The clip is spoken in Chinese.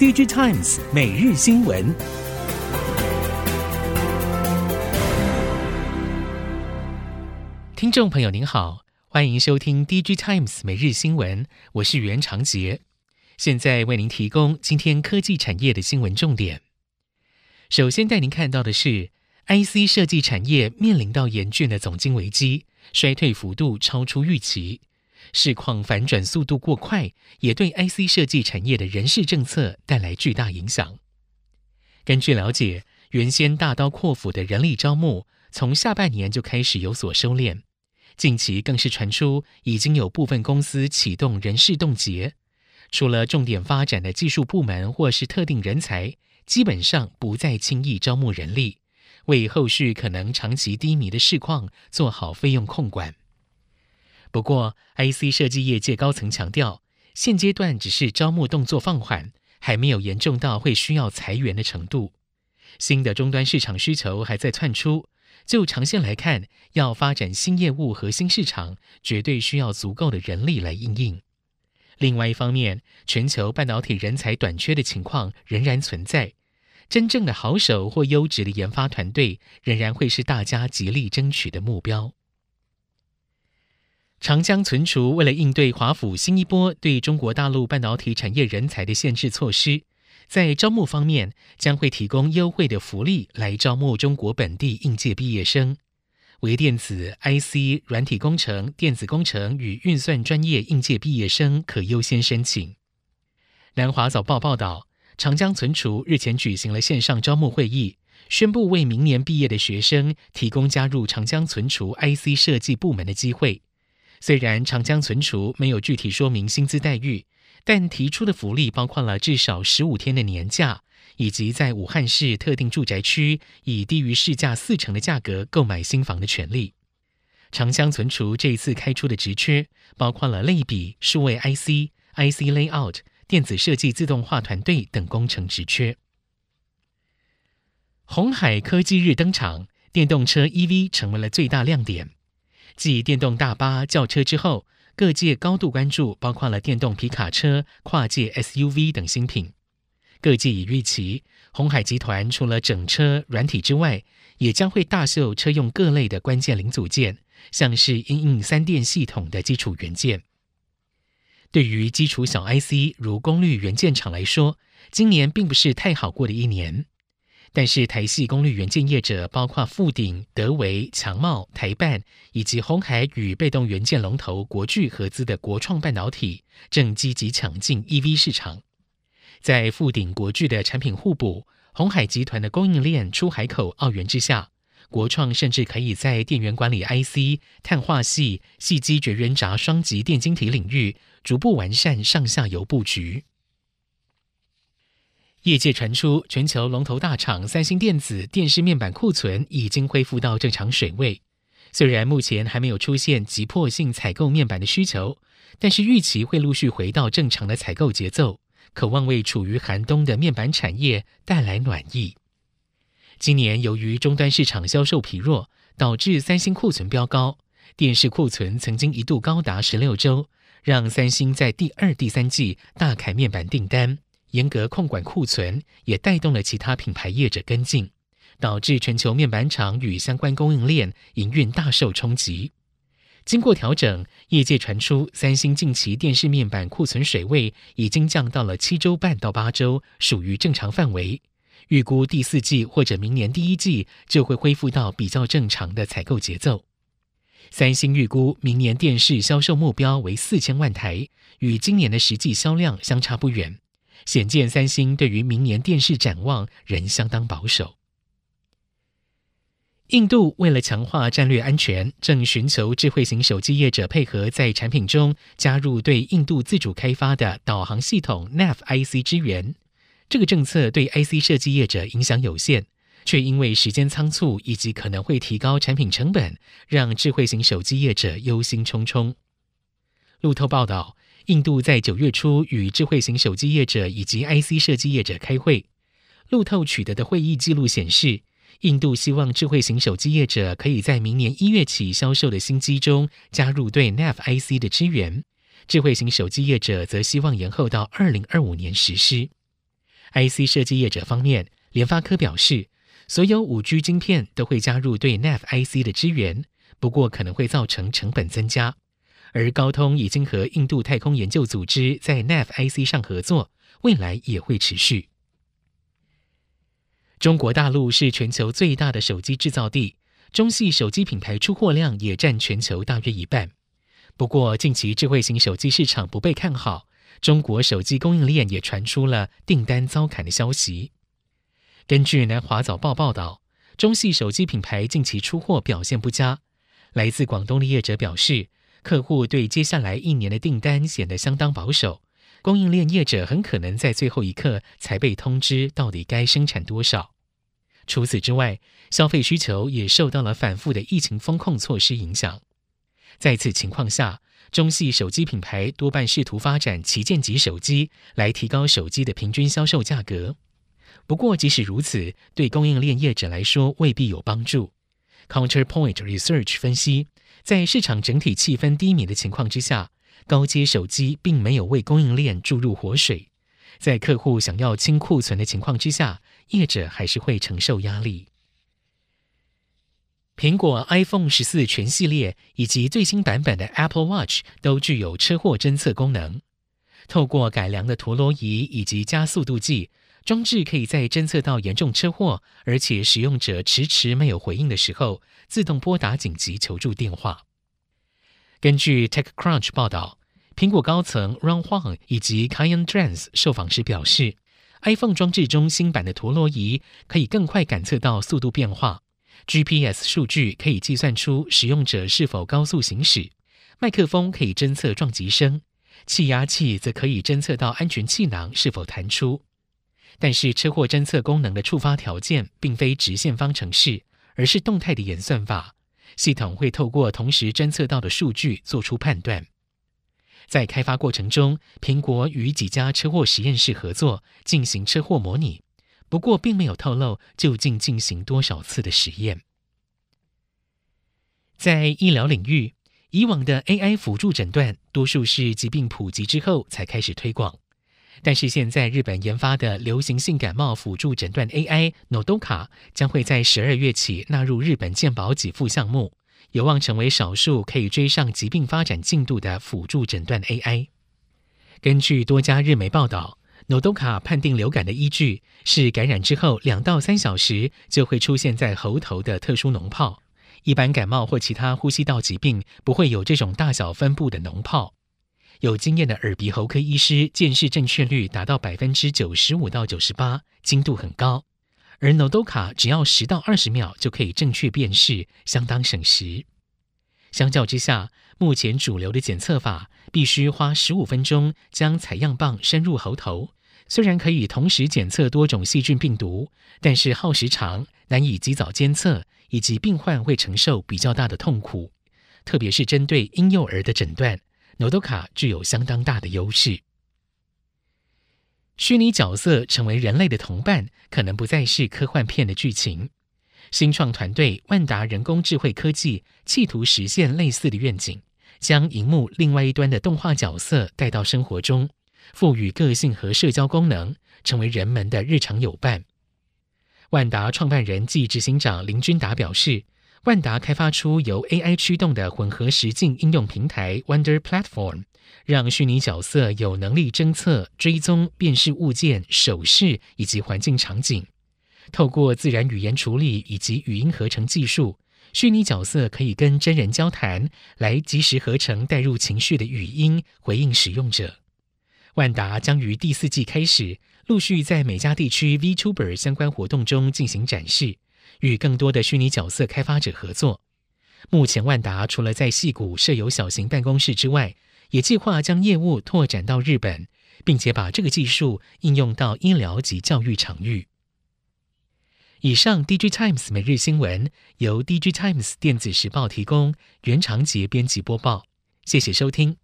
DigiTimes 每日新闻，听众朋友您好，欢迎收听 DigiTimes 每日新闻，我是袁长杰，现在为您提供今天科技产业的新闻重点。首先带您看到的是，IC 设计产业面临到严峻的总经危机，衰退幅度超出预期。市况反转速度过快，也对 IC 设计产业的人事政策带来巨大影响。根据了解，原先大刀阔斧的人力招募，从下半年就开始有所收敛。近期更是传出，已经有部分公司启动人事冻结，除了重点发展的技术部门或是特定人才，基本上不再轻易招募人力，为后续可能长期低迷的市况做好费用控管。不过，IC 设计业界高层强调，现阶段只是招募动作放缓，还没有严重到会需要裁员的程度。新的终端市场需求还在窜出，就长线来看，要发展新业务和新市场，绝对需要足够的人力来应应。另外一方面，全球半导体人才短缺的情况仍然存在，真正的好手或优质的研发团队，仍然会是大家极力争取的目标。长江存储为了应对华府新一波对中国大陆半导体产业人才的限制措施，在招募方面将会提供优惠的福利来招募中国本地应届毕业生，微电子、IC、软体工程、电子工程与运算专业应届毕业生可优先申请。南华早报报道，长江存储日前举行了线上招募会议，宣布为明年毕业的学生提供加入长江存储 IC 设计部门的机会。虽然长江存储没有具体说明薪资待遇，但提出的福利包括了至少十五天的年假，以及在武汉市特定住宅区以低于市价四成的价格购买新房的权利。长江存储这一次开出的职缺包括了类比、数位 IC、IC Layout、电子设计自动化团队等工程职缺。鸿海科技日登场，电动车 EV 成为了最大亮点。继电动大巴、轿车之后，各界高度关注，包括了电动皮卡车、跨界 SUV 等新品。各界已预期，鸿海集团除了整车软体之外，也将会大秀车用各类的关键零组件，像是因应三电系统的基础元件。对于基础小 IC 如功率元件厂来说，今年并不是太好过的一年。但是台系功率元件业者，包括富鼎、德维、强茂、台半，以及鸿海与被动元件龙头国巨合资的国创半导体，正积极抢进 EV 市场。在富鼎、国巨的产品互补，鸿海集团的供应链出海口澳元之下，国创甚至可以在电源管理 IC、碳化系、细基绝缘闸双极电晶体领域，逐步完善上下游布局。业界传出，全球龙头大厂三星电子电视面板库存已经恢复到正常水位。虽然目前还没有出现急迫性采购面板的需求，但是预期会陆续回到正常的采购节奏，渴望为处于寒冬的面板产业带来暖意。今年由于终端市场销售疲弱，导致三星库存飙高，电视库存曾经一度高达十六周，让三星在第二、第三季大砍面板订单。严格控管库存，也带动了其他品牌业者跟进，导致全球面板厂与相关供应链营运大受冲击。经过调整，业界传出三星近期电视面板库存水位已经降到了七周半到八周，属于正常范围。预估第四季或者明年第一季就会恢复到比较正常的采购节奏。三星预估明年电视销售目标为四千万台，与今年的实际销量相差不远。显见，三星对于明年电视展望仍相当保守。印度为了强化战略安全，正寻求智慧型手机业者配合，在产品中加入对印度自主开发的导航系统 NAV IC 支援。这个政策对 IC 设计业者影响有限，却因为时间仓促以及可能会提高产品成本，让智慧型手机业者忧心忡忡。路透报道。印度在九月初与智慧型手机业者以及 IC 设计业者开会，路透取得的会议记录显示，印度希望智慧型手机业者可以在明年一月起销售的新机中加入对 NAV IC 的支援，智慧型手机业者则希望延后到二零二五年实施。IC 设计业者方面，联发科表示，所有 5G 晶片都会加入对 NAV IC 的支援，不过可能会造成成本增加。而高通已经和印度太空研究组织在 NAV IC 上合作，未来也会持续。中国大陆是全球最大的手机制造地，中系手机品牌出货量也占全球大约一半。不过，近期智慧型手机市场不被看好，中国手机供应链也传出了订单遭砍的消息。根据南华早报报道，中系手机品牌近期出货表现不佳。来自广东的业者表示，客户对接下来一年的订单显得相当保守，供应链业者很可能在最后一刻才被通知到底该生产多少。除此之外，消费需求也受到了反复的疫情风控措施影响。在此情况下，中系手机品牌多半试图发展旗舰级手机来提高手机的平均销售价格。不过，即使如此，对供应链业者来说未必有帮助。Counterpoint Research 分析，在市场整体气氛低迷的情况之下，高阶手机并没有为供应链注入活水。在客户想要清库存的情况之下，业者还是会承受压力。苹果 iPhone 十四全系列以及最新版本的 Apple Watch 都具有车祸侦测功能，透过改良的陀螺仪以及加速度计。装置可以在侦测到严重车祸，而且使用者迟迟没有回应的时候，自动拨打紧急求助电话。根据 TechCrunch 报道，苹果高层 Ron Huang 以及 Kaion Trans 受访时表示，iPhone 装置中新版的陀螺仪可以更快感测到速度变化，GPS 数据可以计算出使用者是否高速行驶，麦克风可以侦测撞击声，气压器则可以侦测到安全气囊是否弹出。但是，车祸侦测功能的触发条件并非直线方程式，而是动态的演算法。系统会透过同时侦测到的数据做出判断。在开发过程中，苹果与几家车祸实验室合作进行车祸模拟，不过并没有透露究竟进行多少次的实验。在医疗领域，以往的 AI 辅助诊断，多数是疾病普及之后才开始推广。但是现在，日本研发的流行性感冒辅助诊断 AI Nodoka 将会在十二月起纳入日本健保给付项目，有望成为少数可以追上疾病发展进度的辅助诊断 AI。根据多家日媒报道，Nodoka 判定流感的依据是感染之后两到三小时就会出现在喉头的特殊脓泡，一般感冒或其他呼吸道疾病不会有这种大小分布的脓泡。有经验的耳鼻喉科医师见识正确率达到百分之九十五到九十八，精度很高。而 Nodoka 只要十到二十秒就可以正确辨识，相当省时。相较之下，目前主流的检测法必须花十五分钟将采样棒深入喉头，虽然可以同时检测多种细菌病毒，但是耗时长，难以及早监测，以及病患会承受比较大的痛苦，特别是针对婴幼儿的诊断。Nodoka 具有相当大的优势。虚拟角色成为人类的同伴，可能不再是科幻片的剧情。新创团队万达人工智慧科技企图实现类似的愿景，将荧幕另外一端的动画角色带到生活中，赋予个性和社交功能，成为人们的日常友伴。万达创办人暨执行长林君达表示。万达开发出由 AI 驱动的混合实境应用平台 Wonder Platform，让虚拟角色有能力侦测、追踪、辨识物件、手势以及环境场景。透过自然语言处理以及语音合成技术，虚拟角色可以跟真人交谈，来即时合成带入情绪的语音，回应使用者。万达将于第四季开始，陆续在每家地区 VTuber 相关活动中进行展示。与更多的虚拟角色开发者合作。目前，万达除了在戏谷设有小型办公室之外，也计划将业务拓展到日本，并且把这个技术应用到医疗及教育场域。以上，DigiTimes 每日新闻由 DigiTimes 电子时报提供，袁长杰编辑播报。谢谢收听。